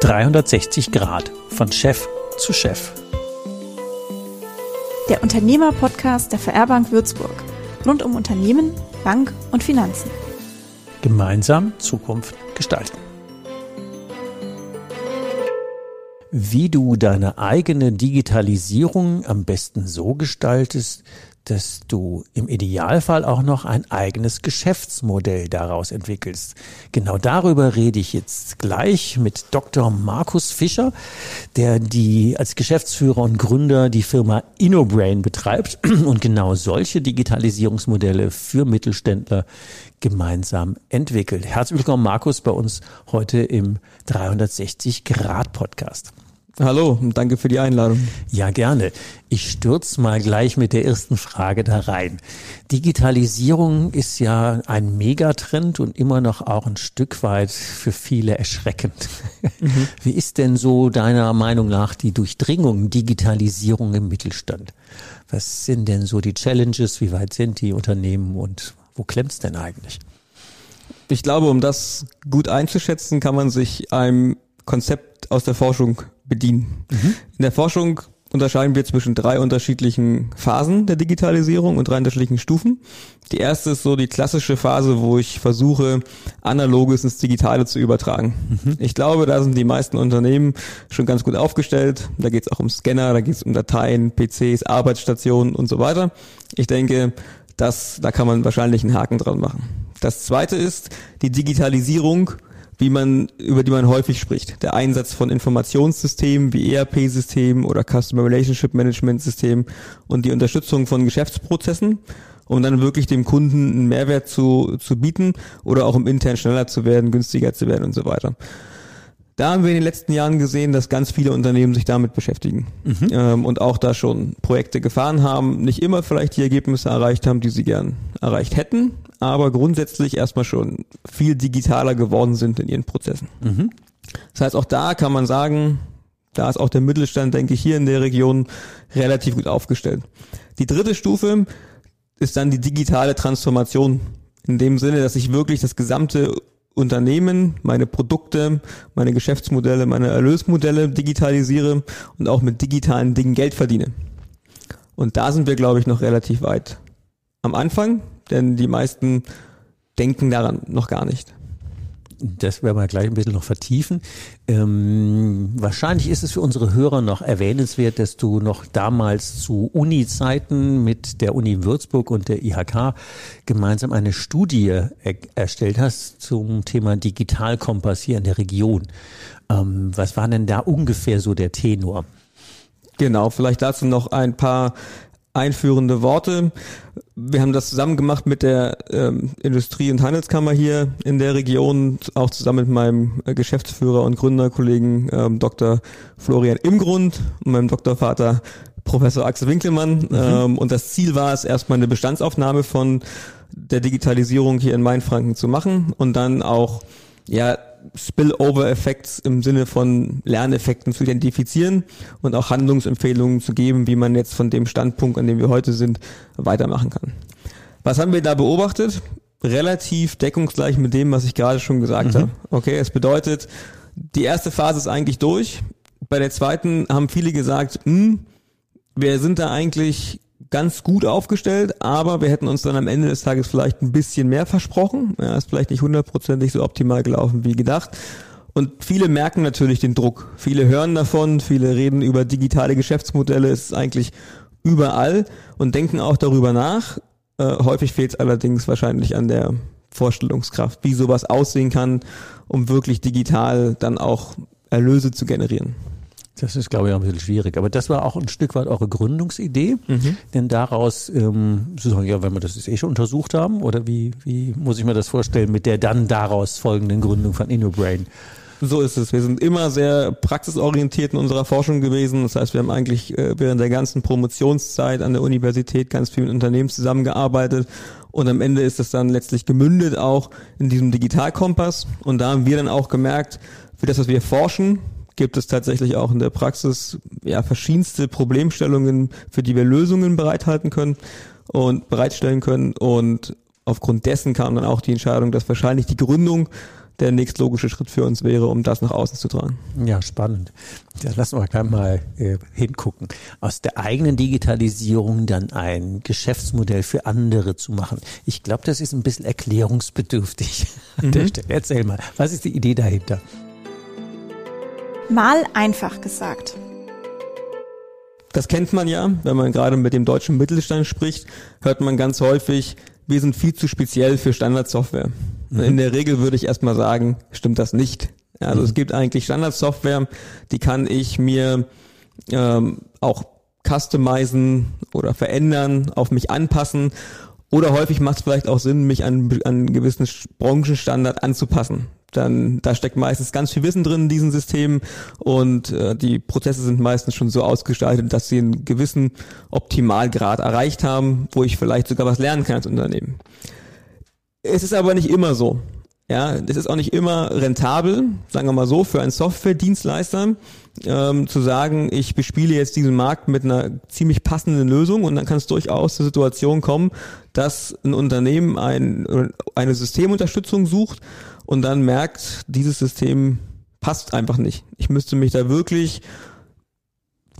»360 Grad von Chef zu Chef«. Der Unternehmer-Podcast der VR-Bank Würzburg. Rund um Unternehmen, Bank und Finanzen. Gemeinsam Zukunft gestalten. Wie du deine eigene Digitalisierung am besten so gestaltest, dass du im Idealfall auch noch ein eigenes Geschäftsmodell daraus entwickelst. Genau darüber rede ich jetzt gleich mit Dr. Markus Fischer, der die als Geschäftsführer und Gründer die Firma InnoBrain betreibt und genau solche Digitalisierungsmodelle für Mittelständler gemeinsam entwickelt. Herzlich willkommen, Markus, bei uns heute im 360 Grad Podcast. Hallo und danke für die Einladung. Ja, gerne. Ich stürze mal gleich mit der ersten Frage da rein. Digitalisierung ist ja ein Megatrend und immer noch auch ein Stück weit für viele erschreckend. Mhm. Wie ist denn so deiner Meinung nach die Durchdringung Digitalisierung im Mittelstand? Was sind denn so die Challenges? Wie weit sind die Unternehmen und wo klemmt's denn eigentlich? Ich glaube, um das gut einzuschätzen, kann man sich einem Konzept aus der Forschung bedienen. Mhm. In der Forschung unterscheiden wir zwischen drei unterschiedlichen Phasen der Digitalisierung und drei unterschiedlichen Stufen. Die erste ist so die klassische Phase, wo ich versuche, Analoges ins Digitale zu übertragen. Mhm. Ich glaube, da sind die meisten Unternehmen schon ganz gut aufgestellt. Da geht es auch um Scanner, da geht es um Dateien, PCs, Arbeitsstationen und so weiter. Ich denke, das, da kann man wahrscheinlich einen Haken dran machen. Das zweite ist die Digitalisierung wie man, über die man häufig spricht. Der Einsatz von Informationssystemen wie ERP-Systemen oder Customer Relationship Management Systemen und die Unterstützung von Geschäftsprozessen, um dann wirklich dem Kunden einen Mehrwert zu, zu bieten oder auch um intern schneller zu werden, günstiger zu werden und so weiter. Da haben wir in den letzten Jahren gesehen, dass ganz viele Unternehmen sich damit beschäftigen mhm. ähm, und auch da schon Projekte gefahren haben, nicht immer vielleicht die Ergebnisse erreicht haben, die sie gern erreicht hätten, aber grundsätzlich erstmal schon viel digitaler geworden sind in ihren Prozessen. Mhm. Das heißt, auch da kann man sagen, da ist auch der Mittelstand, denke ich, hier in der Region relativ gut aufgestellt. Die dritte Stufe ist dann die digitale Transformation. In dem Sinne, dass ich wirklich das gesamte Unternehmen, meine Produkte, meine Geschäftsmodelle, meine Erlösmodelle digitalisiere und auch mit digitalen Dingen Geld verdiene. Und da sind wir, glaube ich, noch relativ weit am Anfang, denn die meisten denken daran noch gar nicht das werden wir gleich ein bisschen noch vertiefen. Ähm, wahrscheinlich ist es für unsere Hörer noch erwähnenswert, dass du noch damals zu Uni-Zeiten mit der Uni Würzburg und der IHK gemeinsam eine Studie er erstellt hast zum Thema Digitalkompass hier in der Region. Ähm, was war denn da ungefähr so der Tenor? Genau, vielleicht dazu noch ein paar einführende Worte. Wir haben das zusammen gemacht mit der ähm, Industrie- und Handelskammer hier in der Region, auch zusammen mit meinem äh, Geschäftsführer und Gründerkollegen ähm, Dr. Florian Imgrund und meinem Doktorvater Professor Axel Winkelmann. Mhm. Ähm, und das Ziel war es, erstmal eine Bestandsaufnahme von der Digitalisierung hier in Mainfranken zu machen und dann auch ja Spillover-Effekts im Sinne von Lerneffekten zu identifizieren und auch Handlungsempfehlungen zu geben, wie man jetzt von dem Standpunkt, an dem wir heute sind, weitermachen kann. Was haben wir da beobachtet? Relativ deckungsgleich mit dem, was ich gerade schon gesagt mhm. habe. Okay, es bedeutet, die erste Phase ist eigentlich durch. Bei der zweiten haben viele gesagt, hm, wir sind da eigentlich ganz gut aufgestellt, aber wir hätten uns dann am Ende des Tages vielleicht ein bisschen mehr versprochen. Ja, ist vielleicht nicht hundertprozentig so optimal gelaufen wie gedacht. Und viele merken natürlich den Druck. Viele hören davon, viele reden über digitale Geschäftsmodelle, es ist eigentlich überall und denken auch darüber nach. Äh, häufig fehlt es allerdings wahrscheinlich an der Vorstellungskraft, wie sowas aussehen kann, um wirklich digital dann auch Erlöse zu generieren. Das ist, glaube ich, auch ein bisschen schwierig. Aber das war auch ein Stück weit eure Gründungsidee. Mhm. Denn daraus, ähm, ja, wenn wir das eh schon untersucht haben, oder wie, wie muss ich mir das vorstellen mit der dann daraus folgenden Gründung von InnoBrain? So ist es. Wir sind immer sehr praxisorientiert in unserer Forschung gewesen. Das heißt, wir haben eigentlich äh, während der ganzen Promotionszeit an der Universität ganz viel mit Unternehmen zusammengearbeitet. Und am Ende ist es dann letztlich gemündet auch in diesem Digitalkompass. Und da haben wir dann auch gemerkt, für das, was wir forschen, gibt es tatsächlich auch in der Praxis ja verschiedenste Problemstellungen, für die wir Lösungen bereithalten können und bereitstellen können. Und aufgrund dessen kam dann auch die Entscheidung, dass wahrscheinlich die Gründung der nächstlogische Schritt für uns wäre, um das nach außen zu tragen. Ja, spannend. Da lassen wir gleich mal äh, hingucken. Aus der eigenen Digitalisierung dann ein Geschäftsmodell für andere zu machen. Ich glaube, das ist ein bisschen erklärungsbedürftig an der Mhm. Stelle. Erzähl mal, was ist die Idee dahinter? Mal einfach gesagt. Das kennt man ja, wenn man gerade mit dem deutschen Mittelstand spricht, hört man ganz häufig, wir sind viel zu speziell für Standardsoftware. In der Regel würde ich erstmal sagen, stimmt das nicht. Also es gibt eigentlich Standardsoftware, die kann ich mir ähm, auch customizen oder verändern, auf mich anpassen. Oder häufig macht es vielleicht auch Sinn, mich an, an einen gewissen Branchenstandard anzupassen. Dann, da steckt meistens ganz viel Wissen drin in diesen Systemen und äh, die Prozesse sind meistens schon so ausgestaltet, dass sie einen gewissen Optimalgrad erreicht haben, wo ich vielleicht sogar was lernen kann als Unternehmen. Es ist aber nicht immer so. Ja, es ist auch nicht immer rentabel, sagen wir mal so, für einen Software-Dienstleister ähm, zu sagen, ich bespiele jetzt diesen Markt mit einer ziemlich passenden Lösung und dann kann es durchaus zur Situation kommen, dass ein Unternehmen ein, eine Systemunterstützung sucht und dann merkt, dieses System passt einfach nicht. Ich müsste mich da wirklich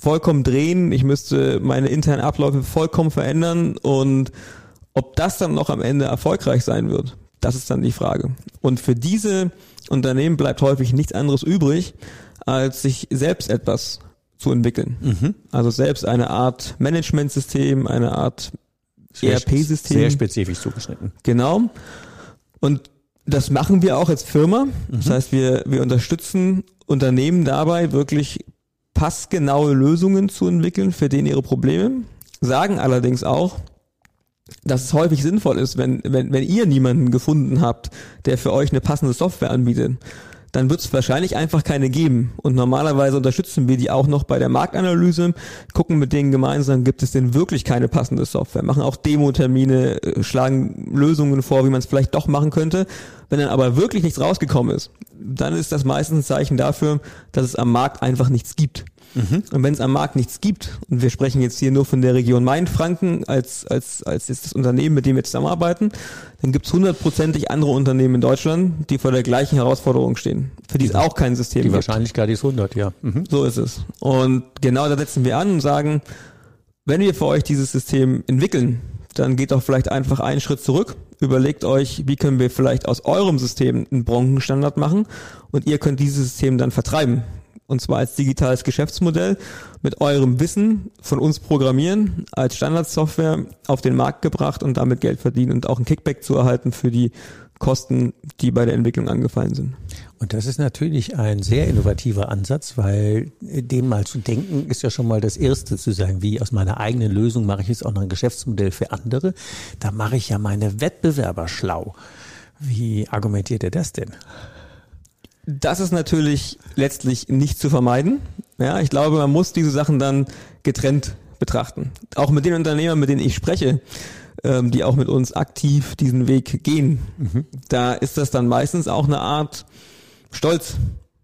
vollkommen drehen, ich müsste meine internen Abläufe vollkommen verändern und ob das dann noch am Ende erfolgreich sein wird, das ist dann die Frage. Und für diese Unternehmen bleibt häufig nichts anderes übrig, als sich selbst etwas zu entwickeln. Also selbst eine Art Managementsystem, eine Art Sehr ERP-System. spezifisch zugeschnitten. Genau. Und das machen wir auch als Firma. Das heißt, wir, wir unterstützen Unternehmen dabei, wirklich passgenaue Lösungen zu entwickeln für denen ihre Probleme. Sagen allerdings auch, dass es häufig sinnvoll ist, wenn, wenn, wenn ihr niemanden gefunden habt, der für euch eine passende Software anbietet, dann wird es wahrscheinlich einfach keine geben. Und normalerweise unterstützen wir die auch noch bei der Marktanalyse, gucken mit denen gemeinsam, gibt es denn wirklich keine passende Software, machen auch Demo-Termine, äh, schlagen Lösungen vor, wie man es vielleicht doch machen könnte. Wenn dann aber wirklich nichts rausgekommen ist, dann ist das meistens ein Zeichen dafür, dass es am Markt einfach nichts gibt. Und wenn es am Markt nichts gibt, und wir sprechen jetzt hier nur von der Region Mainfranken als, als, als jetzt das Unternehmen, mit dem wir zusammenarbeiten, dann gibt es hundertprozentig andere Unternehmen in Deutschland, die vor der gleichen Herausforderung stehen, für die es auch kein System Die gibt. Wahrscheinlichkeit ist 100, ja. Mhm. So ist es. Und genau da setzen wir an und sagen, wenn wir für euch dieses System entwickeln, dann geht doch vielleicht einfach einen Schritt zurück, überlegt euch, wie können wir vielleicht aus eurem System einen Branchenstandard machen und ihr könnt dieses System dann vertreiben. Und zwar als digitales Geschäftsmodell mit eurem Wissen von uns programmieren, als Standardsoftware auf den Markt gebracht und damit Geld verdienen und auch ein Kickback zu erhalten für die Kosten, die bei der Entwicklung angefallen sind. Und das ist natürlich ein sehr innovativer Ansatz, weil äh, dem mal zu denken, ist ja schon mal das Erste zu sagen, wie aus meiner eigenen Lösung mache ich jetzt auch noch ein Geschäftsmodell für andere. Da mache ich ja meine Wettbewerber schlau. Wie argumentiert ihr das denn? Das ist natürlich letztlich nicht zu vermeiden. Ja, ich glaube, man muss diese Sachen dann getrennt betrachten. Auch mit den Unternehmern, mit denen ich spreche, ähm, die auch mit uns aktiv diesen Weg gehen, da ist das dann meistens auch eine Art Stolz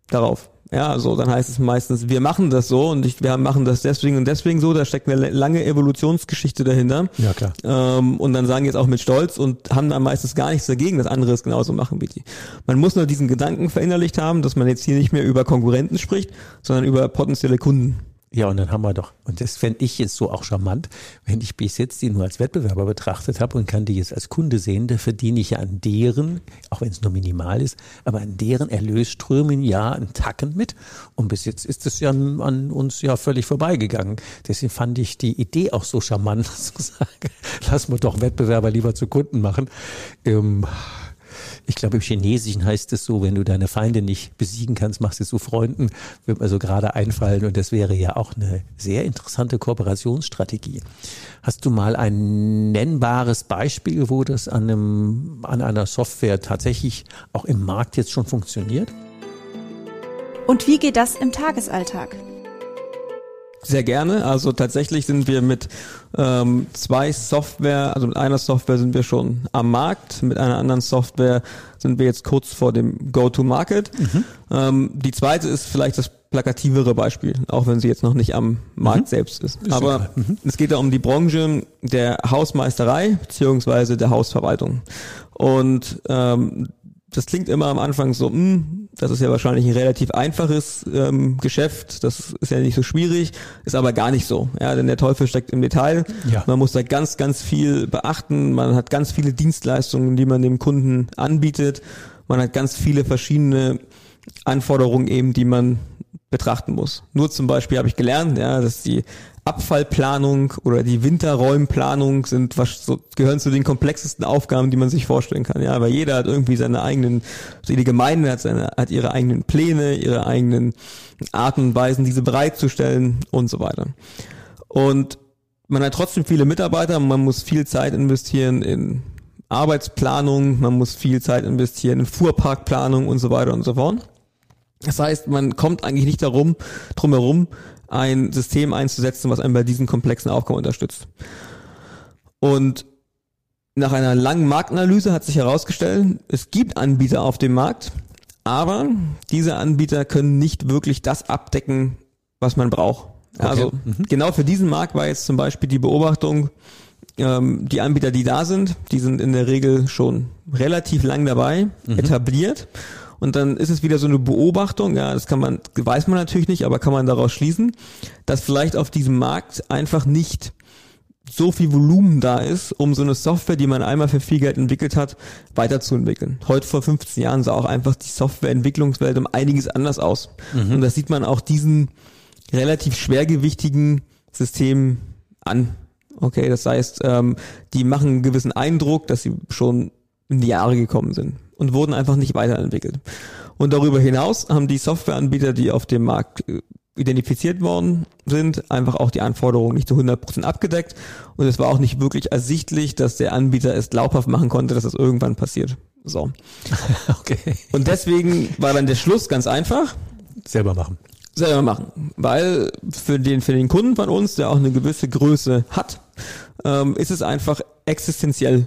darauf. Ja, also dann heißt es meistens, wir machen das so und ich, wir machen das deswegen und deswegen so. Da steckt eine lange Evolutionsgeschichte dahinter. Ja, klar. Ähm, und dann sagen jetzt auch mit Stolz und haben dann meistens gar nichts dagegen, dass andere es genauso machen wie die. Man muss nur diesen Gedanken verinnerlicht haben, dass man jetzt hier nicht mehr über Konkurrenten spricht, sondern über potenzielle Kunden. Ja, und dann haben wir doch, und das fände ich jetzt so auch charmant, wenn ich bis jetzt die nur als Wettbewerber betrachtet habe und kann die jetzt als Kunde sehen, da verdiene ich ja an deren, auch wenn es nur minimal ist, aber an deren Erlösströmen ja einen Tacken mit. Und bis jetzt ist es ja an uns ja völlig vorbeigegangen. Deswegen fand ich die Idee auch so charmant, zu sagen, lass mal doch Wettbewerber lieber zu Kunden machen. Ähm, ich glaube, im Chinesischen heißt es so, wenn du deine Feinde nicht besiegen kannst, machst du zu Freunden, wird mir so gerade einfallen. Und das wäre ja auch eine sehr interessante Kooperationsstrategie. Hast du mal ein nennbares Beispiel, wo das an, einem, an einer Software tatsächlich auch im Markt jetzt schon funktioniert? Und wie geht das im Tagesalltag? Sehr gerne. Also tatsächlich sind wir mit ähm, zwei Software, also mit einer Software sind wir schon am Markt, mit einer anderen Software sind wir jetzt kurz vor dem Go-to-Market. Ähm, die zweite ist vielleicht das plakativere Beispiel, auch wenn sie jetzt noch nicht am Markt mhm. selbst ist. ist Aber mhm. es geht da um die Branche der Hausmeisterei beziehungsweise der Hausverwaltung. Und ähm, das klingt immer am Anfang so, mh, hm, das ist ja wahrscheinlich ein relativ einfaches ähm, Geschäft, das ist ja nicht so schwierig, ist aber gar nicht so. Ja, denn der Teufel steckt im Detail. Ja. Man muss da ganz, ganz viel beachten. Man hat ganz viele Dienstleistungen, die man dem Kunden anbietet. Man hat ganz viele verschiedene Anforderungen eben, die man betrachten muss. Nur zum Beispiel habe ich gelernt, ja, dass die Abfallplanung oder die Winterräumplanung sind was so, gehören zu den komplexesten Aufgaben, die man sich vorstellen kann. Ja, weil jeder hat irgendwie seine eigenen, die Gemeinde hat seine, hat ihre eigenen Pläne, ihre eigenen Arten und Weisen, diese bereitzustellen und so weiter. Und man hat trotzdem viele Mitarbeiter, man muss viel Zeit investieren in Arbeitsplanung, man muss viel Zeit investieren in Fuhrparkplanung und so weiter und so fort. Das heißt, man kommt eigentlich nicht darum, drum herum, ein System einzusetzen, was einen bei diesen komplexen Aufgaben unterstützt. Und nach einer langen Marktanalyse hat sich herausgestellt, es gibt Anbieter auf dem Markt, aber diese Anbieter können nicht wirklich das abdecken, was man braucht. Okay. Also mhm. genau für diesen Markt war jetzt zum Beispiel die Beobachtung, ähm, die Anbieter, die da sind, die sind in der Regel schon relativ lang dabei, mhm. etabliert und dann ist es wieder so eine Beobachtung, ja, das kann man, weiß man natürlich nicht, aber kann man daraus schließen, dass vielleicht auf diesem Markt einfach nicht so viel Volumen da ist, um so eine Software, die man einmal für viel Geld entwickelt hat, weiterzuentwickeln. Heute vor 15 Jahren sah auch einfach die Softwareentwicklungswelt um einiges anders aus. Mhm. Und das sieht man auch diesen relativ schwergewichtigen Systemen an. Okay, das heißt, ähm, die machen einen gewissen Eindruck, dass sie schon in die Jahre gekommen sind und wurden einfach nicht weiterentwickelt. Und darüber hinaus haben die Softwareanbieter, die auf dem Markt äh, identifiziert worden sind, einfach auch die Anforderungen nicht zu 100% abgedeckt. Und es war auch nicht wirklich ersichtlich, dass der Anbieter es glaubhaft machen konnte, dass das irgendwann passiert. So. Okay. Und deswegen war dann der Schluss ganz einfach. Selber machen. Selber machen. Weil für den, für den Kunden von uns, der auch eine gewisse Größe hat, ähm, ist es einfach existenziell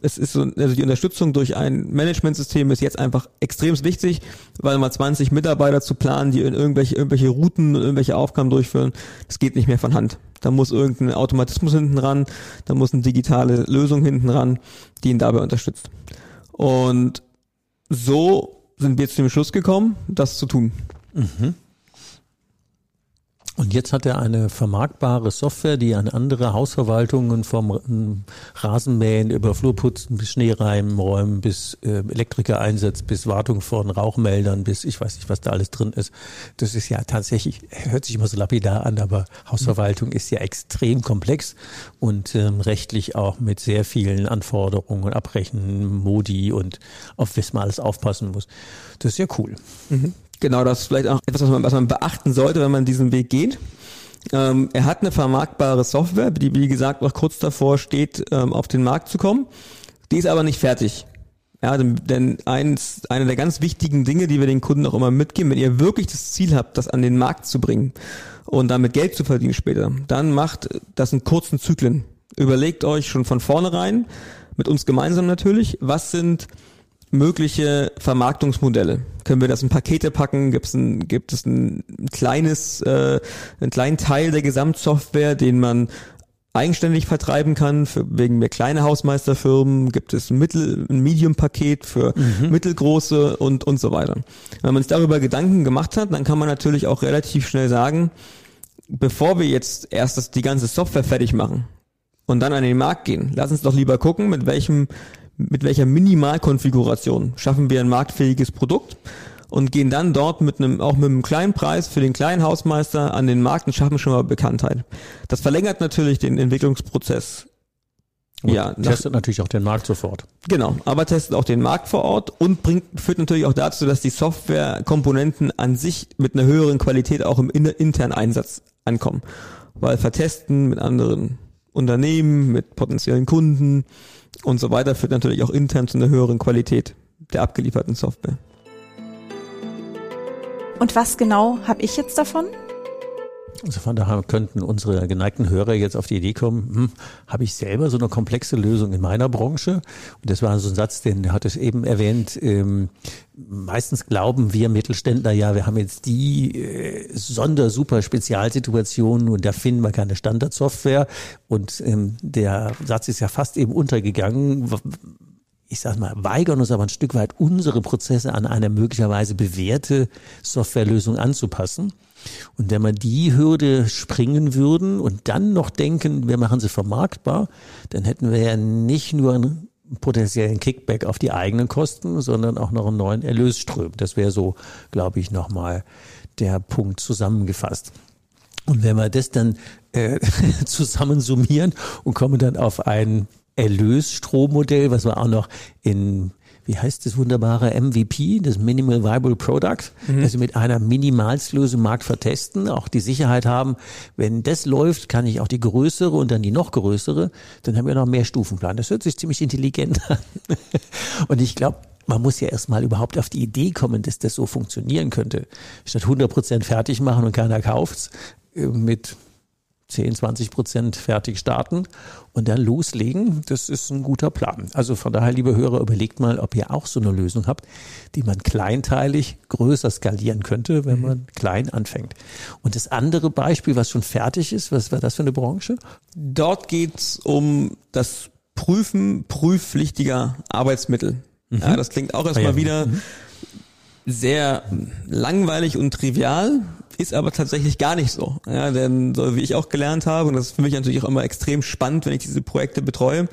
es ist so, also die Unterstützung durch ein Managementsystem ist jetzt einfach extrem wichtig, weil mal 20 Mitarbeiter zu planen, die in irgendwelche, irgendwelche Routen und irgendwelche Aufgaben durchführen, das geht nicht mehr von Hand. Da muss irgendein Automatismus hinten ran, da muss eine digitale Lösung hinten ran, die ihn dabei unterstützt. Und so sind wir zu dem Schluss gekommen, das zu tun. Mhm. Und jetzt hat er eine vermarktbare Software, die an andere Hausverwaltungen vom Rasenmähen über Flurputzen bis Schneereimen räumen, bis äh, Elektriker einsetzt, bis Wartung von Rauchmeldern, bis ich weiß nicht, was da alles drin ist. Das ist ja tatsächlich, hört sich immer so lapidar an, aber Hausverwaltung ist ja extrem komplex und ähm, rechtlich auch mit sehr vielen Anforderungen und Abbrechen, Modi und auf was man alles aufpassen muss. Das ist ja cool. Mhm. Genau, das ist vielleicht auch etwas, was man, was man beachten sollte, wenn man diesen Weg geht. Ähm, er hat eine vermarktbare Software, die wie gesagt noch kurz davor steht, ähm, auf den Markt zu kommen. Die ist aber nicht fertig. Ja, denn, denn eins, eine der ganz wichtigen Dinge, die wir den Kunden auch immer mitgeben, wenn ihr wirklich das Ziel habt, das an den Markt zu bringen und damit Geld zu verdienen später, dann macht das in kurzen Zyklen. Überlegt euch schon von vornherein, mit uns gemeinsam natürlich, was sind mögliche Vermarktungsmodelle. Können wir das in Pakete packen? Gibt's ein, gibt es ein kleines, äh, einen kleinen Teil der Gesamtsoftware, den man eigenständig vertreiben kann, für, wegen mehr kleine Hausmeisterfirmen, gibt es ein Mittel, ein Medium-Paket für mhm. mittelgroße und, und so weiter. Wenn man sich darüber Gedanken gemacht hat, dann kann man natürlich auch relativ schnell sagen, bevor wir jetzt erst das, die ganze Software fertig machen und dann an den Markt gehen, lass uns doch lieber gucken, mit welchem mit welcher Minimalkonfiguration schaffen wir ein marktfähiges Produkt und gehen dann dort mit einem, auch mit einem kleinen Preis für den kleinen Hausmeister an den Markt und schaffen schon mal Bekanntheit. Das verlängert natürlich den Entwicklungsprozess. Und ja, testet nach, natürlich auch den Markt sofort. Genau, aber testet auch den Markt vor Ort und bringt, führt natürlich auch dazu, dass die Softwarekomponenten an sich mit einer höheren Qualität auch im internen Einsatz ankommen. Weil vertesten mit anderen Unternehmen, mit potenziellen Kunden, und so weiter führt natürlich auch intern zu einer höheren Qualität der abgelieferten Software. Und was genau habe ich jetzt davon? Also von daher könnten unsere geneigten Hörer jetzt auf die Idee kommen, hm, habe ich selber so eine komplexe Lösung in meiner Branche? Und das war so ein Satz, den hat es eben erwähnt. Ähm, meistens glauben wir Mittelständler ja, wir haben jetzt die äh, Sonder-super Spezialsituation und da finden wir keine Standardsoftware. Und ähm, der Satz ist ja fast eben untergegangen ich sag mal, weigern uns aber ein Stück weit, unsere Prozesse an eine möglicherweise bewährte Softwarelösung anzupassen. Und wenn wir die Hürde springen würden und dann noch denken, wir machen sie vermarktbar, dann hätten wir ja nicht nur einen potenziellen Kickback auf die eigenen Kosten, sondern auch noch einen neuen Erlösström. Das wäre so, glaube ich, nochmal der Punkt zusammengefasst. Und wenn wir das dann äh, zusammensummieren und kommen dann auf ein Erlösstrommodell, was wir auch noch in wie heißt das wunderbare MVP, das Minimal Viable Product, mhm. also mit einer Minimalslösung Markt vertesten, auch die Sicherheit haben, wenn das läuft, kann ich auch die größere und dann die noch größere, dann haben wir noch mehr Stufenplan. Das hört sich ziemlich intelligent an. Und ich glaube, man muss ja erstmal überhaupt auf die Idee kommen, dass das so funktionieren könnte. Statt 100 Prozent fertig machen und keiner kauft's, äh, mit 10, 20 Prozent fertig starten und dann loslegen, das ist ein guter Plan. Also von daher, liebe Hörer, überlegt mal, ob ihr auch so eine Lösung habt, die man kleinteilig größer skalieren könnte, wenn man klein anfängt. Und das andere Beispiel, was schon fertig ist, was war das für eine Branche? Dort geht's um das Prüfen prüfpflichtiger Arbeitsmittel. Mhm. Ja, das klingt auch erstmal ah, ja. wieder mhm. sehr langweilig und trivial, ist aber tatsächlich gar nicht so. Ja, denn so wie ich auch gelernt habe, und das ist für mich natürlich auch immer extrem spannend, wenn ich diese Projekte betreue,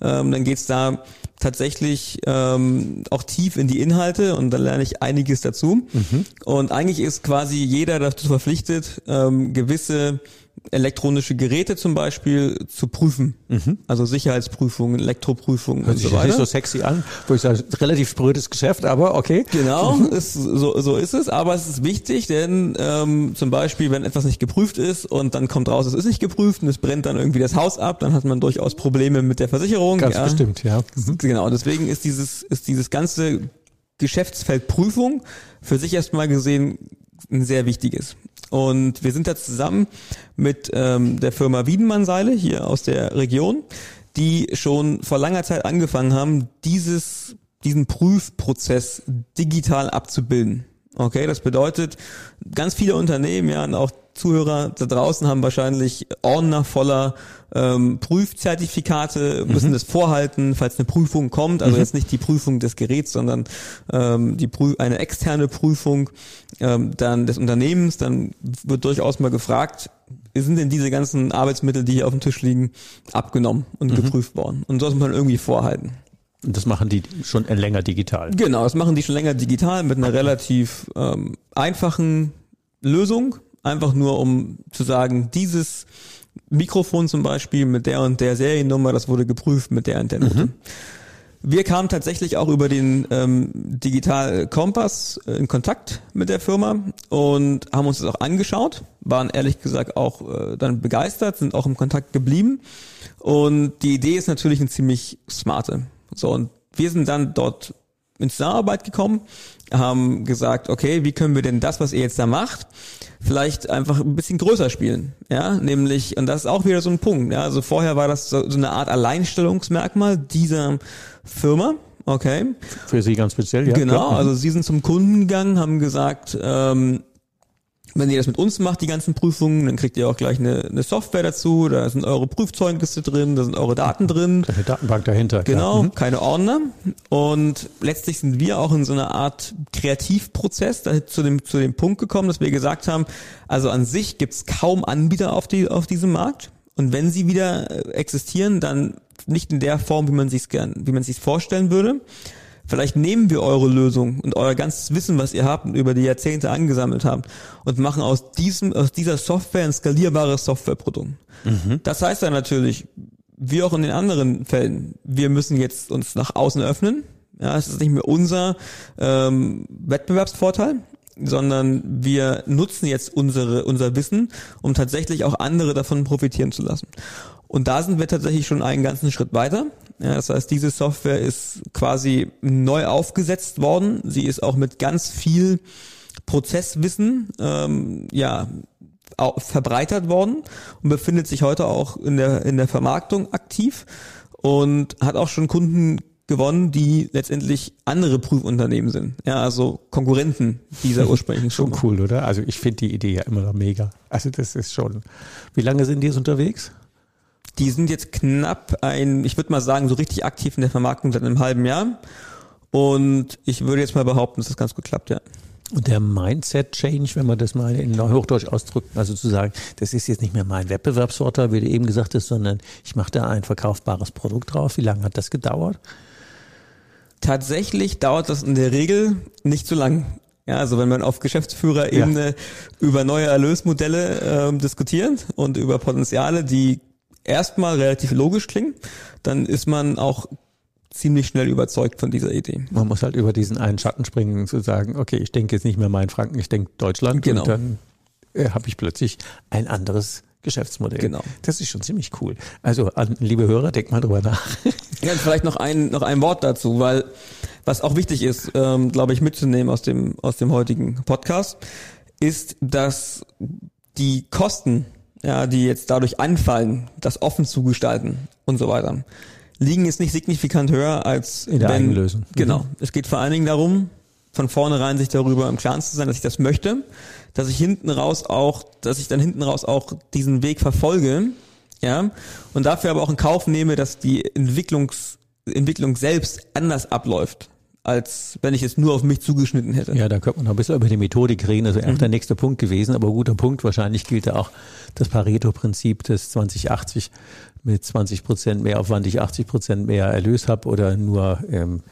ähm, dann geht's da tatsächlich ähm, auch tief in die Inhalte und da lerne ich einiges dazu. Mhm. Und eigentlich ist quasi jeder dazu verpflichtet, ähm, gewisse elektronische Geräte zum Beispiel zu prüfen. Mhm. Also Sicherheitsprüfungen, Elektroprüfungen Hört und so weiter. Nicht so sexy an, wo ich sage, relativ sprödes Geschäft, aber okay. Genau, mhm. ist, so, so ist es. Aber es ist wichtig, denn ähm, zum Beispiel, wenn etwas nicht geprüft ist und dann kommt raus, es ist nicht geprüft und es brennt dann irgendwie das Haus ab, dann hat man durchaus Probleme mit der Versicherung. Ganz ja. bestimmt, ja. Mhm. Genau, deswegen ist dieses, ist dieses ganze Geschäftsfeld Prüfung für sich erstmal gesehen ein sehr wichtiges. Und wir sind da zusammen mit ähm, der Firma Wiedenmann-Seile hier aus der Region, die schon vor langer Zeit angefangen haben, dieses, diesen Prüfprozess digital abzubilden. Okay, das bedeutet, ganz viele Unternehmen, ja, und auch Zuhörer da draußen haben wahrscheinlich Ordner voller ähm, Prüfzertifikate, müssen mhm. das vorhalten, falls eine Prüfung kommt. Also mhm. jetzt nicht die Prüfung des Geräts, sondern ähm, die Prü eine externe Prüfung ähm, dann des Unternehmens. Dann wird durchaus mal gefragt, sind denn diese ganzen Arbeitsmittel, die hier auf dem Tisch liegen, abgenommen und mhm. geprüft worden? Und so muss man irgendwie vorhalten. Und das machen die schon länger digital. Genau, das machen die schon länger digital mit einer relativ ähm, einfachen Lösung. Einfach nur, um zu sagen, dieses Mikrofon zum Beispiel mit der und der Seriennummer, das wurde geprüft mit der und der Note. Mhm. Wir kamen tatsächlich auch über den ähm, Digital Kompass in Kontakt mit der Firma und haben uns das auch angeschaut, waren ehrlich gesagt auch äh, dann begeistert, sind auch im Kontakt geblieben. Und die Idee ist natürlich eine ziemlich smarte. So, und wir sind dann dort in Zusammenarbeit gekommen, haben gesagt, okay, wie können wir denn das, was ihr jetzt da macht, vielleicht einfach ein bisschen größer spielen, ja, nämlich, und das ist auch wieder so ein Punkt, ja, also vorher war das so, so eine Art Alleinstellungsmerkmal dieser Firma, okay. Für Sie ganz speziell, ja. Genau, also Sie sind zum Kunden gegangen, haben gesagt, ähm, wenn ihr das mit uns macht, die ganzen Prüfungen, dann kriegt ihr auch gleich eine, eine Software dazu, da sind eure Prüfzeugnisse drin, da sind eure Daten drin. Eine Datenbank dahinter. Genau, mhm. keine Ordner. Und letztlich sind wir auch in so einer Art Kreativprozess zu dem, zu dem Punkt gekommen, dass wir gesagt haben, also an sich gibt's kaum Anbieter auf, die, auf diesem Markt. Und wenn sie wieder äh, existieren, dann nicht in der Form, wie man sich's gern, wie man sich's vorstellen würde. Vielleicht nehmen wir eure Lösung und euer ganzes Wissen, was ihr habt und über die Jahrzehnte angesammelt habt und machen aus diesem, aus dieser Software ein skalierbares Softwareprodukt. Mhm. Das heißt dann natürlich, wie auch in den anderen Fällen, wir müssen jetzt uns nach außen öffnen. Ja, es ist nicht mehr unser ähm, Wettbewerbsvorteil, sondern wir nutzen jetzt unsere, unser Wissen, um tatsächlich auch andere davon profitieren zu lassen. Und da sind wir tatsächlich schon einen ganzen Schritt weiter. Ja, das heißt, diese Software ist quasi neu aufgesetzt worden. Sie ist auch mit ganz viel Prozesswissen ähm, ja verbreitert worden und befindet sich heute auch in der, in der Vermarktung aktiv und hat auch schon Kunden gewonnen, die letztendlich andere Prüfunternehmen sind. Ja, also Konkurrenten dieser ursprünglichen Schon cool, oder? Also ich finde die Idee ja immer noch mega. Also das ist schon. Wie lange sind die jetzt unterwegs? Die sind jetzt knapp ein, ich würde mal sagen, so richtig aktiv in der Vermarktung seit einem halben Jahr. Und ich würde jetzt mal behaupten, dass das ganz gut klappt, ja. Und der Mindset-Change, wenn man das mal in Hochdeutsch ausdrückt, also zu sagen, das ist jetzt nicht mehr mein Wettbewerbsvorteil, wie du eben gesagt hast, sondern ich mache da ein verkaufbares Produkt drauf. Wie lange hat das gedauert? Tatsächlich dauert das in der Regel nicht so lang. Ja, also wenn man auf Geschäftsführerebene über neue Erlösmodelle ähm, diskutiert und über Potenziale, die erstmal relativ logisch klingen, dann ist man auch ziemlich schnell überzeugt von dieser Idee. Man muss halt über diesen einen Schatten springen, zu sagen, okay, ich denke jetzt nicht mehr mein Franken, ich denke Deutschland. Genau. Und dann äh, habe ich plötzlich ein anderes Geschäftsmodell. Genau. Das ist schon ziemlich cool. Also, an, liebe Hörer, denkt mal drüber nach. Ja, und vielleicht noch ein, noch ein Wort dazu, weil was auch wichtig ist, ähm, glaube ich, mitzunehmen aus dem, aus dem heutigen Podcast, ist, dass die Kosten, ja, die jetzt dadurch anfallen, das offen zu gestalten und so weiter, liegen jetzt nicht signifikant höher als In der wenn, Eigenlösung. Mhm. Genau. Es geht vor allen Dingen darum, von vornherein sich darüber im Klaren zu sein, dass ich das möchte, dass ich hinten raus auch, dass ich dann hinten raus auch diesen Weg verfolge, ja, und dafür aber auch in Kauf nehme, dass die Entwicklungs, Entwicklung selbst anders abläuft, als wenn ich es nur auf mich zugeschnitten hätte. Ja, da könnte man noch ein bisschen über die Methodik reden. Das wäre Mhm. auch der nächste Punkt gewesen, aber guter Punkt. Wahrscheinlich gilt da auch das Pareto-Prinzip des 2080 mit 20 Prozent mehr Aufwand, ich 80 Prozent mehr Erlös habe oder nur ähm,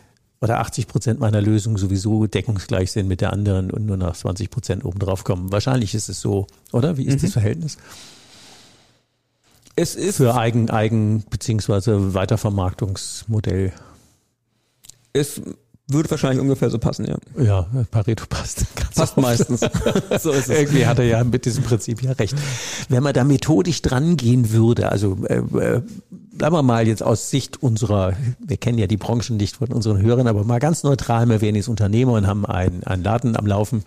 oder 80 Prozent meiner Lösung sowieso deckungsgleich sind mit der anderen und nur nach 20 Prozent obendrauf kommen. Wahrscheinlich ist es so, oder? Wie ist Mhm. das Verhältnis? Es ist, Für Eigen, Eigen beziehungsweise Weitervermarktungsmodell. es würde wahrscheinlich ungefähr so passen, ja. Ja, Pareto passt. Ganz Passt oft. meistens. so ist es. Irgendwie hat er ja mit diesem Prinzip ja recht. Wenn man da methodisch dran gehen würde, also äh, äh, bleiben wir mal jetzt aus Sicht unserer, wir kennen ja die Branchen nicht von unseren Hörern, aber mal ganz neutral, wir wären jetzt Unternehmer und haben einen, einen Laden am Laufen,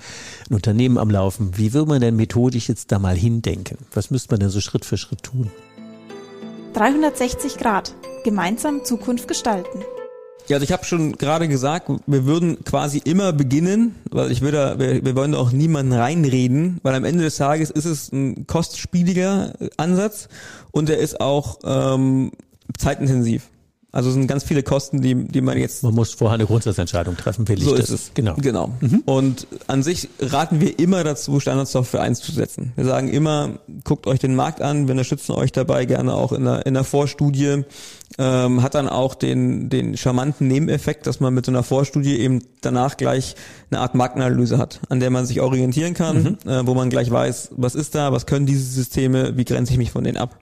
ein Unternehmen am Laufen. Wie würde man denn methodisch jetzt da mal hindenken? Was müsste man denn so Schritt für Schritt tun? 360 Grad. Gemeinsam Zukunft gestalten. Ja, also ich habe schon gerade gesagt, wir würden quasi immer beginnen, weil ich würde, wir, wir wollen da auch niemanden reinreden, weil am Ende des Tages ist es ein kostspieliger Ansatz und er ist auch ähm, zeitintensiv. Also es sind ganz viele Kosten, die, die man jetzt Man muss vorher eine Grundsatzentscheidung treffen, will ich so das. ist es. Genau. Genau. Und an sich raten wir immer dazu, Standardsoftware einzusetzen. Wir sagen immer, guckt euch den Markt an, wir unterstützen euch dabei gerne auch in der, in der Vorstudie. Ähm, hat dann auch den, den charmanten Nebeneffekt, dass man mit so einer Vorstudie eben danach gleich eine Art Marktanalyse hat, an der man sich orientieren kann, äh, wo man gleich weiß, was ist da, was können diese Systeme, wie grenze ich mich von denen ab.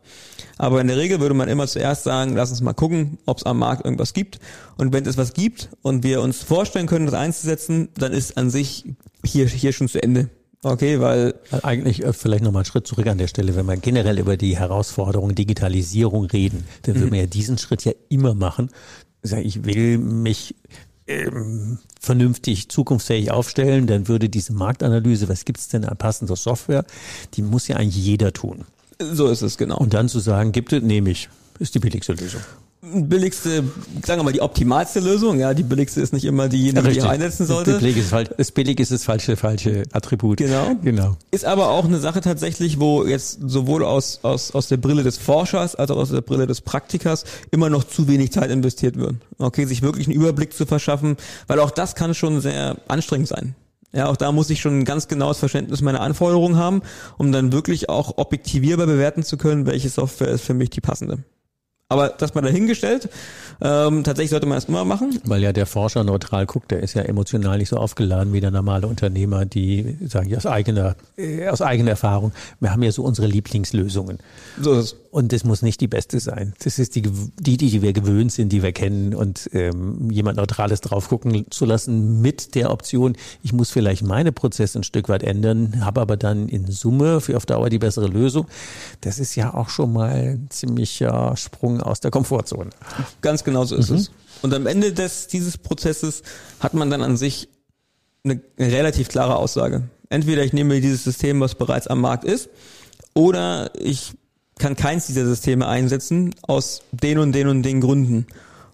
Aber in der Regel würde man immer zuerst sagen, lass uns mal gucken, ob es am Markt irgendwas gibt. Und wenn es was gibt und wir uns vorstellen können, das einzusetzen, dann ist an sich hier, hier schon zu Ende. Okay, weil Eigentlich äh, vielleicht nochmal einen Schritt zurück an der Stelle, wenn wir generell über die Herausforderung Digitalisierung reden, dann würde man ja diesen Schritt ja immer machen. Ich will mich ähm, vernünftig zukunftsfähig aufstellen, dann würde diese Marktanalyse, was gibt's denn an passender Software, die muss ja eigentlich jeder tun. so ist es genau. Und dann zu sagen, gibt es, nehme ich, ist die billigste Lösung. Billigste, sagen wir mal, die optimalste Lösung. Ja, die billigste ist nicht immer diejenige, die ich einsetzen sollte. Das billig ist, das billig ist das falsche, falsche Attribut. Genau. Genau. Ist aber auch eine Sache tatsächlich, wo jetzt sowohl aus, aus, aus der Brille des Forschers als auch aus der Brille des Praktikers immer noch zu wenig Zeit investiert wird. Okay, sich wirklich einen Überblick zu verschaffen, weil auch das kann schon sehr anstrengend sein. Ja, auch da muss ich schon ein ganz genaues Verständnis meiner Anforderungen haben, um dann wirklich auch objektivierbar bewerten zu können, welche Software ist für mich die passende. Aber das mal dahingestellt, ähm, tatsächlich sollte man das immer machen. Weil ja der Forscher neutral guckt, der ist ja emotional nicht so aufgeladen wie der normale Unternehmer, die sagen ja aus eigener, äh, aus eigener Erfahrung, wir haben ja so unsere Lieblingslösungen. So ist es. Und das muss nicht die beste sein. Das ist die, die, die wir gewöhnt sind, die wir kennen und ähm, jemand Neutrales drauf gucken zu lassen mit der Option, ich muss vielleicht meine Prozesse ein Stück weit ändern, habe aber dann in Summe für auf Dauer die bessere Lösung. Das ist ja auch schon mal ein ziemlicher Sprung aus der Komfortzone. Ganz genau so ist Mhm. es. Und am Ende des, dieses Prozesses hat man dann an sich eine relativ klare Aussage. Entweder ich nehme dieses System, was bereits am Markt ist, oder ich kann keins dieser Systeme einsetzen aus den und den und den Gründen.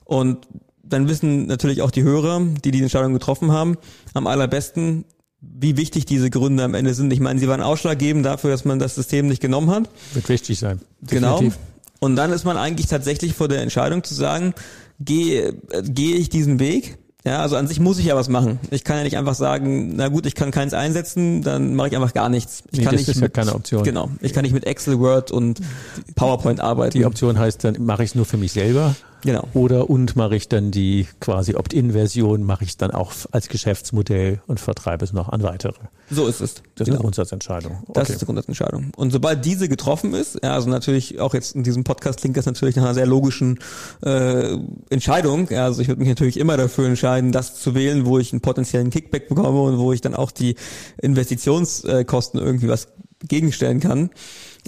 Und dann wissen natürlich auch die Hörer, die die Entscheidung getroffen haben, am allerbesten, wie wichtig diese Gründe am Ende sind. Ich meine, sie waren ausschlaggebend dafür, dass man das System nicht genommen hat. Wird wichtig sein. Genau. Definitiv. Genau. Und dann ist man eigentlich tatsächlich vor der Entscheidung zu sagen, gehe, gehe ich diesen Weg ja, also an sich muss ich ja was machen. Ich kann ja nicht einfach sagen, na gut, ich kann keins einsetzen, dann mache ich einfach gar nichts. Ich nee, kann das nicht ist mit, ja keine Option. Genau. Ich kann nicht mit Excel, Word und PowerPoint arbeiten. Die Option heißt, dann mache ich es nur für mich selber. Genau. Oder und mache ich dann die quasi Opt-in-Version, mache ich dann auch als Geschäftsmodell und vertreibe es noch an weitere. So ist es. Das ist genau. eine Grundsatzentscheidung. Okay. Das ist eine Grundsatzentscheidung. Und sobald diese getroffen ist, ja, also natürlich auch jetzt in diesem Podcast klingt das natürlich nach einer sehr logischen äh, Entscheidung. Ja, also ich würde mich natürlich immer dafür entscheiden, das zu wählen, wo ich einen potenziellen Kickback bekomme und wo ich dann auch die Investitionskosten irgendwie was gegenstellen kann.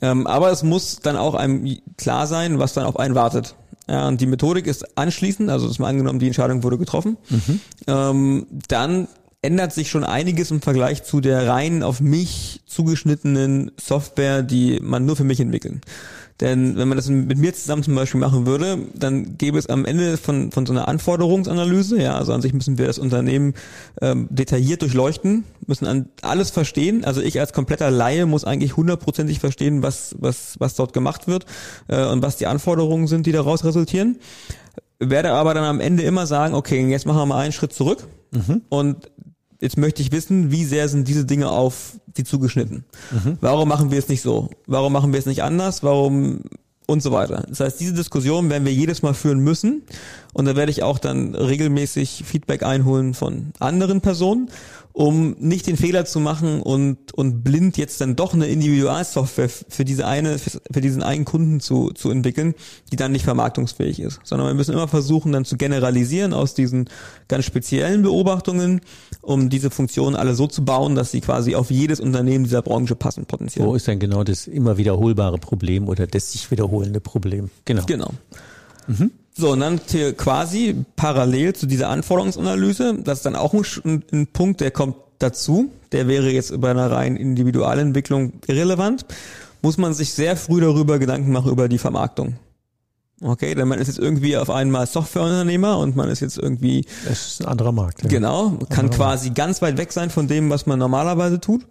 Ähm, aber es muss dann auch einem klar sein, was dann auf einen wartet. Ja, und die Methodik ist anschließend, also das mal angenommen, die Entscheidung wurde getroffen, mhm. ähm, dann ändert sich schon einiges im Vergleich zu der rein auf mich zugeschnittenen Software, die man nur für mich entwickelt. Denn wenn man das mit mir zusammen zum Beispiel machen würde, dann gäbe es am Ende von, von so einer Anforderungsanalyse, ja, also an sich müssen wir das Unternehmen ähm, detailliert durchleuchten, müssen an alles verstehen. Also ich als kompletter Laie muss eigentlich hundertprozentig verstehen, was, was, was dort gemacht wird äh, und was die Anforderungen sind, die daraus resultieren. Werde aber dann am Ende immer sagen, okay, jetzt machen wir mal einen Schritt zurück mhm. und Jetzt möchte ich wissen, wie sehr sind diese Dinge auf die zugeschnitten? Mhm. Warum machen wir es nicht so? Warum machen wir es nicht anders? Warum und so weiter. Das heißt, diese Diskussion werden wir jedes Mal führen müssen und da werde ich auch dann regelmäßig Feedback einholen von anderen Personen um nicht den Fehler zu machen und, und blind jetzt dann doch eine Individualsoftware für diese eine, für diesen einen Kunden zu, zu entwickeln, die dann nicht vermarktungsfähig ist. Sondern wir müssen immer versuchen, dann zu generalisieren aus diesen ganz speziellen Beobachtungen, um diese Funktionen alle so zu bauen, dass sie quasi auf jedes Unternehmen dieser Branche passen, potenziell. Wo ist denn genau das immer wiederholbare Problem oder das sich wiederholende Problem? Genau. Genau. Mhm. So, und dann quasi parallel zu dieser Anforderungsanalyse, das ist dann auch ein, ein Punkt, der kommt dazu, der wäre jetzt bei einer reinen Individualentwicklung irrelevant, muss man sich sehr früh darüber Gedanken machen über die Vermarktung. Okay, denn man ist jetzt irgendwie auf einmal Softwareunternehmer und man ist jetzt irgendwie. Es ist ein anderer Markt. Ja. Genau, kann quasi Markt. ganz weit weg sein von dem, was man normalerweise tut.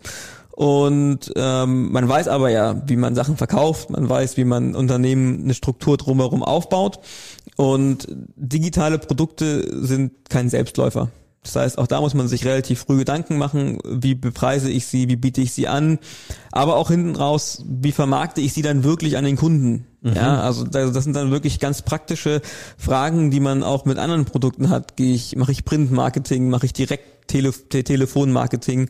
Und ähm, man weiß aber ja, wie man Sachen verkauft, man weiß, wie man Unternehmen eine Struktur drumherum aufbaut. Und digitale Produkte sind kein Selbstläufer. Das heißt, auch da muss man sich relativ früh Gedanken machen, wie bepreise ich sie, wie biete ich sie an, aber auch hinten raus, wie vermarkte ich sie dann wirklich an den Kunden. Mhm. Ja, also das sind dann wirklich ganz praktische Fragen, die man auch mit anderen Produkten hat. Gehe ich, mache ich Printmarketing, mache ich direkt Tele Telefonmarketing,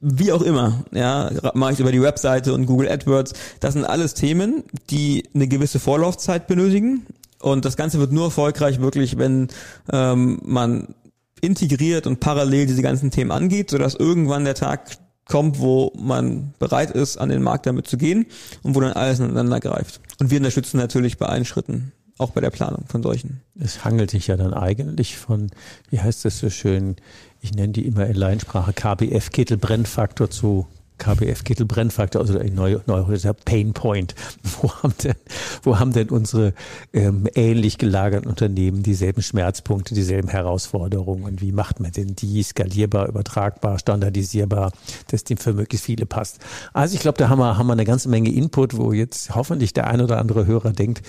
wie auch immer, ja, mache ich über die Webseite und Google AdWords. Das sind alles Themen, die eine gewisse Vorlaufzeit benötigen. Und das Ganze wird nur erfolgreich wirklich, wenn ähm, man integriert und parallel diese ganzen Themen angeht, sodass irgendwann der Tag kommt, wo man bereit ist, an den Markt damit zu gehen und wo dann alles ineinander greift. Und wir unterstützen natürlich bei allen Schritten, auch bei der Planung von solchen. Es hangelt sich ja dann eigentlich von, wie heißt das so schön, ich nenne die immer in Laiensprache KBF Kittelbrennfaktor zu KBF Kittelbrennfaktor, also neuer neu, Pain Point. Wo haben denn, wo haben denn unsere ähm, ähnlich gelagerten Unternehmen dieselben Schmerzpunkte, dieselben Herausforderungen? Und wie macht man denn die skalierbar, übertragbar, standardisierbar, dass dem für möglichst viele passt? Also ich glaube, da haben wir, haben wir eine ganze Menge Input, wo jetzt hoffentlich der ein oder andere Hörer denkt,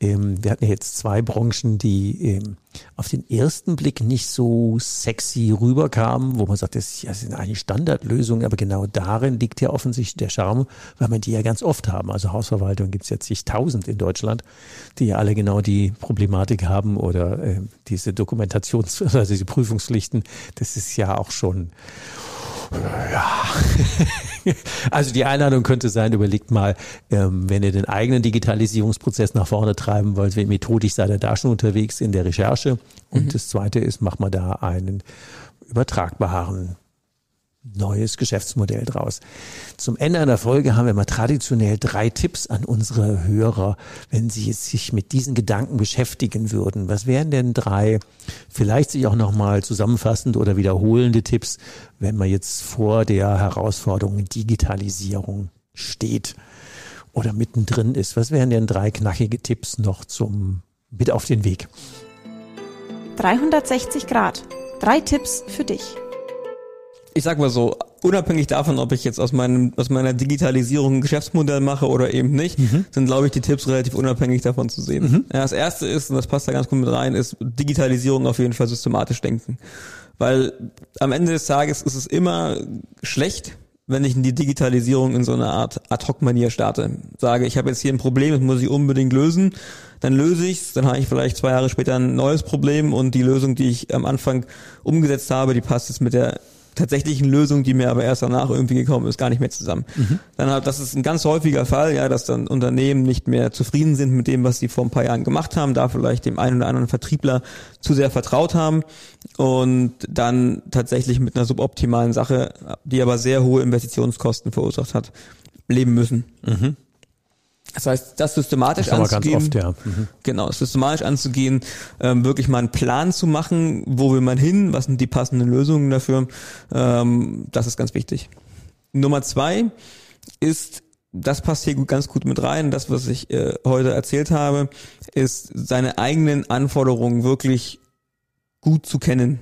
ähm, wir hatten jetzt zwei Branchen, die ähm, auf den ersten Blick nicht so sexy rüberkamen, wo man sagt, das sind eigentlich Standardlösungen, aber genau darin liegt ja offensichtlich der Charme, weil man die ja ganz oft haben. Also Hausverwaltung gibt es jetzt zigtausend in Deutschland, die ja alle genau die Problematik haben oder äh, diese Dokumentations-, also diese Prüfungspflichten, das ist ja auch schon ja. Also die Einladung könnte sein, überlegt mal, ähm, wenn ihr den eigenen Digitalisierungsprozess nach vorne treiben wollt, wie methodisch seid ihr da schon unterwegs in der Recherche. Und mhm. das zweite ist, macht mal da einen übertragbaren neues Geschäftsmodell draus. Zum Ende einer Folge haben wir mal traditionell drei Tipps an unsere Hörer, wenn sie sich mit diesen Gedanken beschäftigen würden. Was wären denn drei, vielleicht sich auch nochmal zusammenfassend oder wiederholende Tipps, wenn man jetzt vor der Herausforderung Digitalisierung steht oder mittendrin ist. Was wären denn drei knackige Tipps noch zum mit auf den Weg? 360 Grad. Drei Tipps für dich. Ich sag mal so, unabhängig davon, ob ich jetzt aus meinem aus meiner Digitalisierung ein Geschäftsmodell mache oder eben nicht, mhm. sind glaube ich die Tipps relativ unabhängig davon zu sehen. Mhm. Ja, das erste ist und das passt da ganz gut mit rein, ist Digitalisierung auf jeden Fall systematisch denken, weil am Ende des Tages ist es immer schlecht, wenn ich in die Digitalisierung in so einer Art Ad-Hoc-Manier starte. Sage, ich habe jetzt hier ein Problem, das muss ich unbedingt lösen, dann löse ich's, dann habe ich vielleicht zwei Jahre später ein neues Problem und die Lösung, die ich am Anfang umgesetzt habe, die passt jetzt mit der tatsächlichen Lösung, die mir aber erst danach irgendwie gekommen ist, gar nicht mehr zusammen. Mhm. Dann hat, das ist ein ganz häufiger Fall, ja, dass dann Unternehmen nicht mehr zufrieden sind mit dem, was sie vor ein paar Jahren gemacht haben, da vielleicht dem einen oder anderen Vertriebler zu sehr vertraut haben und dann tatsächlich mit einer suboptimalen Sache, die aber sehr hohe Investitionskosten verursacht hat, leben müssen. Mhm. Das heißt, das systematisch das anzugehen, oft, ja. mhm. genau, systematisch anzugehen, ähm, wirklich mal einen Plan zu machen, wo will man hin, was sind die passenden Lösungen dafür, ähm, das ist ganz wichtig. Nummer zwei ist, das passt hier ganz gut mit rein, das, was ich äh, heute erzählt habe, ist seine eigenen Anforderungen wirklich gut zu kennen,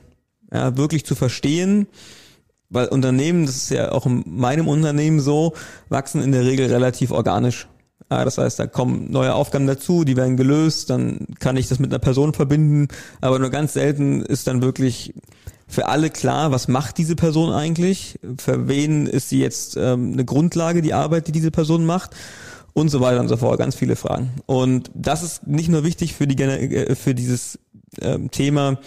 ja, wirklich zu verstehen, weil Unternehmen, das ist ja auch in meinem Unternehmen so, wachsen in der Regel relativ organisch. Ja, das heißt, da kommen neue Aufgaben dazu, die werden gelöst, dann kann ich das mit einer Person verbinden, aber nur ganz selten ist dann wirklich für alle klar, was macht diese Person eigentlich, für wen ist sie jetzt ähm, eine Grundlage, die Arbeit, die diese Person macht? Und so weiter und so fort, ganz viele Fragen. Und das ist nicht nur wichtig für die äh, für dieses ähm, Thema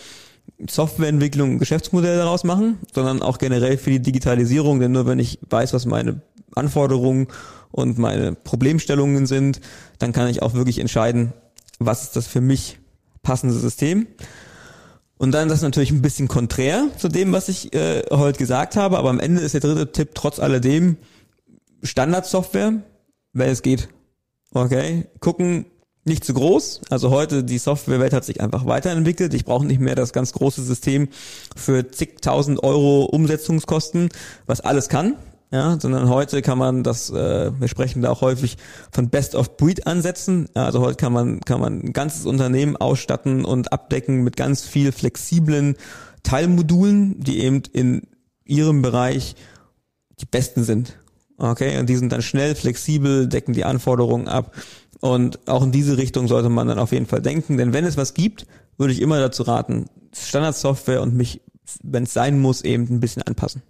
Softwareentwicklung, Geschäftsmodell daraus machen, sondern auch generell für die Digitalisierung, denn nur wenn ich weiß, was meine Anforderungen und meine Problemstellungen sind, dann kann ich auch wirklich entscheiden, was ist das für mich passende System. Und dann das natürlich ein bisschen konträr zu dem, was ich äh, heute gesagt habe, aber am Ende ist der dritte Tipp trotz alledem Standardsoftware, wenn es geht. Okay, gucken, nicht zu groß. Also heute, die Softwarewelt hat sich einfach weiterentwickelt. Ich brauche nicht mehr das ganz große System für zigtausend Euro Umsetzungskosten, was alles kann ja, sondern heute kann man das, äh, wir sprechen da auch häufig von Best of Breed ansetzen. Ja, also heute kann man kann man ein ganzes Unternehmen ausstatten und abdecken mit ganz viel flexiblen Teilmodulen, die eben in ihrem Bereich die besten sind. Okay, und die sind dann schnell, flexibel, decken die Anforderungen ab. Und auch in diese Richtung sollte man dann auf jeden Fall denken. Denn wenn es was gibt, würde ich immer dazu raten, Standardsoftware und mich, wenn es sein muss, eben ein bisschen anpassen.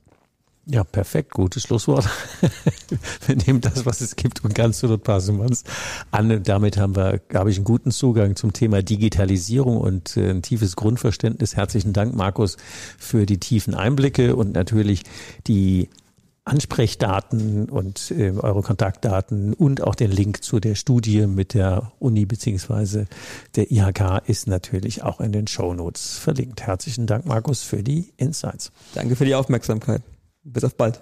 Ja, perfekt, gutes Schlusswort. wir nehmen das, was es gibt und ganz zu dort passen wir uns an. Damit haben wir, glaube ich, einen guten Zugang zum Thema Digitalisierung und äh, ein tiefes Grundverständnis. Herzlichen Dank, Markus, für die tiefen Einblicke und natürlich die Ansprechdaten und äh, eure Kontaktdaten und auch den Link zu der Studie mit der Uni beziehungsweise der IHK ist natürlich auch in den Show Notes verlinkt. Herzlichen Dank, Markus, für die Insights. Danke für die Aufmerksamkeit. Bis auf bald.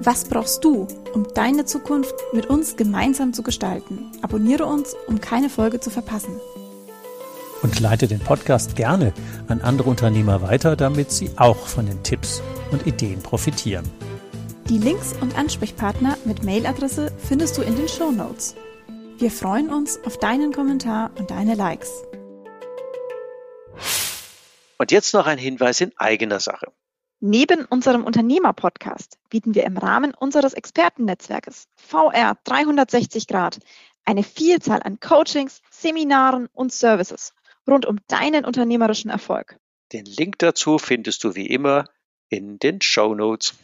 Was brauchst du, um deine Zukunft mit uns gemeinsam zu gestalten? Abonniere uns, um keine Folge zu verpassen. Und leite den Podcast gerne an andere Unternehmer weiter, damit sie auch von den Tipps und Ideen profitieren. Die Links und Ansprechpartner mit Mailadresse findest du in den Show Notes. Wir freuen uns auf deinen Kommentar und deine Likes. Und jetzt noch ein Hinweis in eigener Sache. Neben unserem Unternehmer-Podcast bieten wir im Rahmen unseres Expertennetzwerkes VR 360 Grad eine Vielzahl an Coachings, Seminaren und Services rund um deinen unternehmerischen Erfolg. Den Link dazu findest du wie immer in den Show Notes.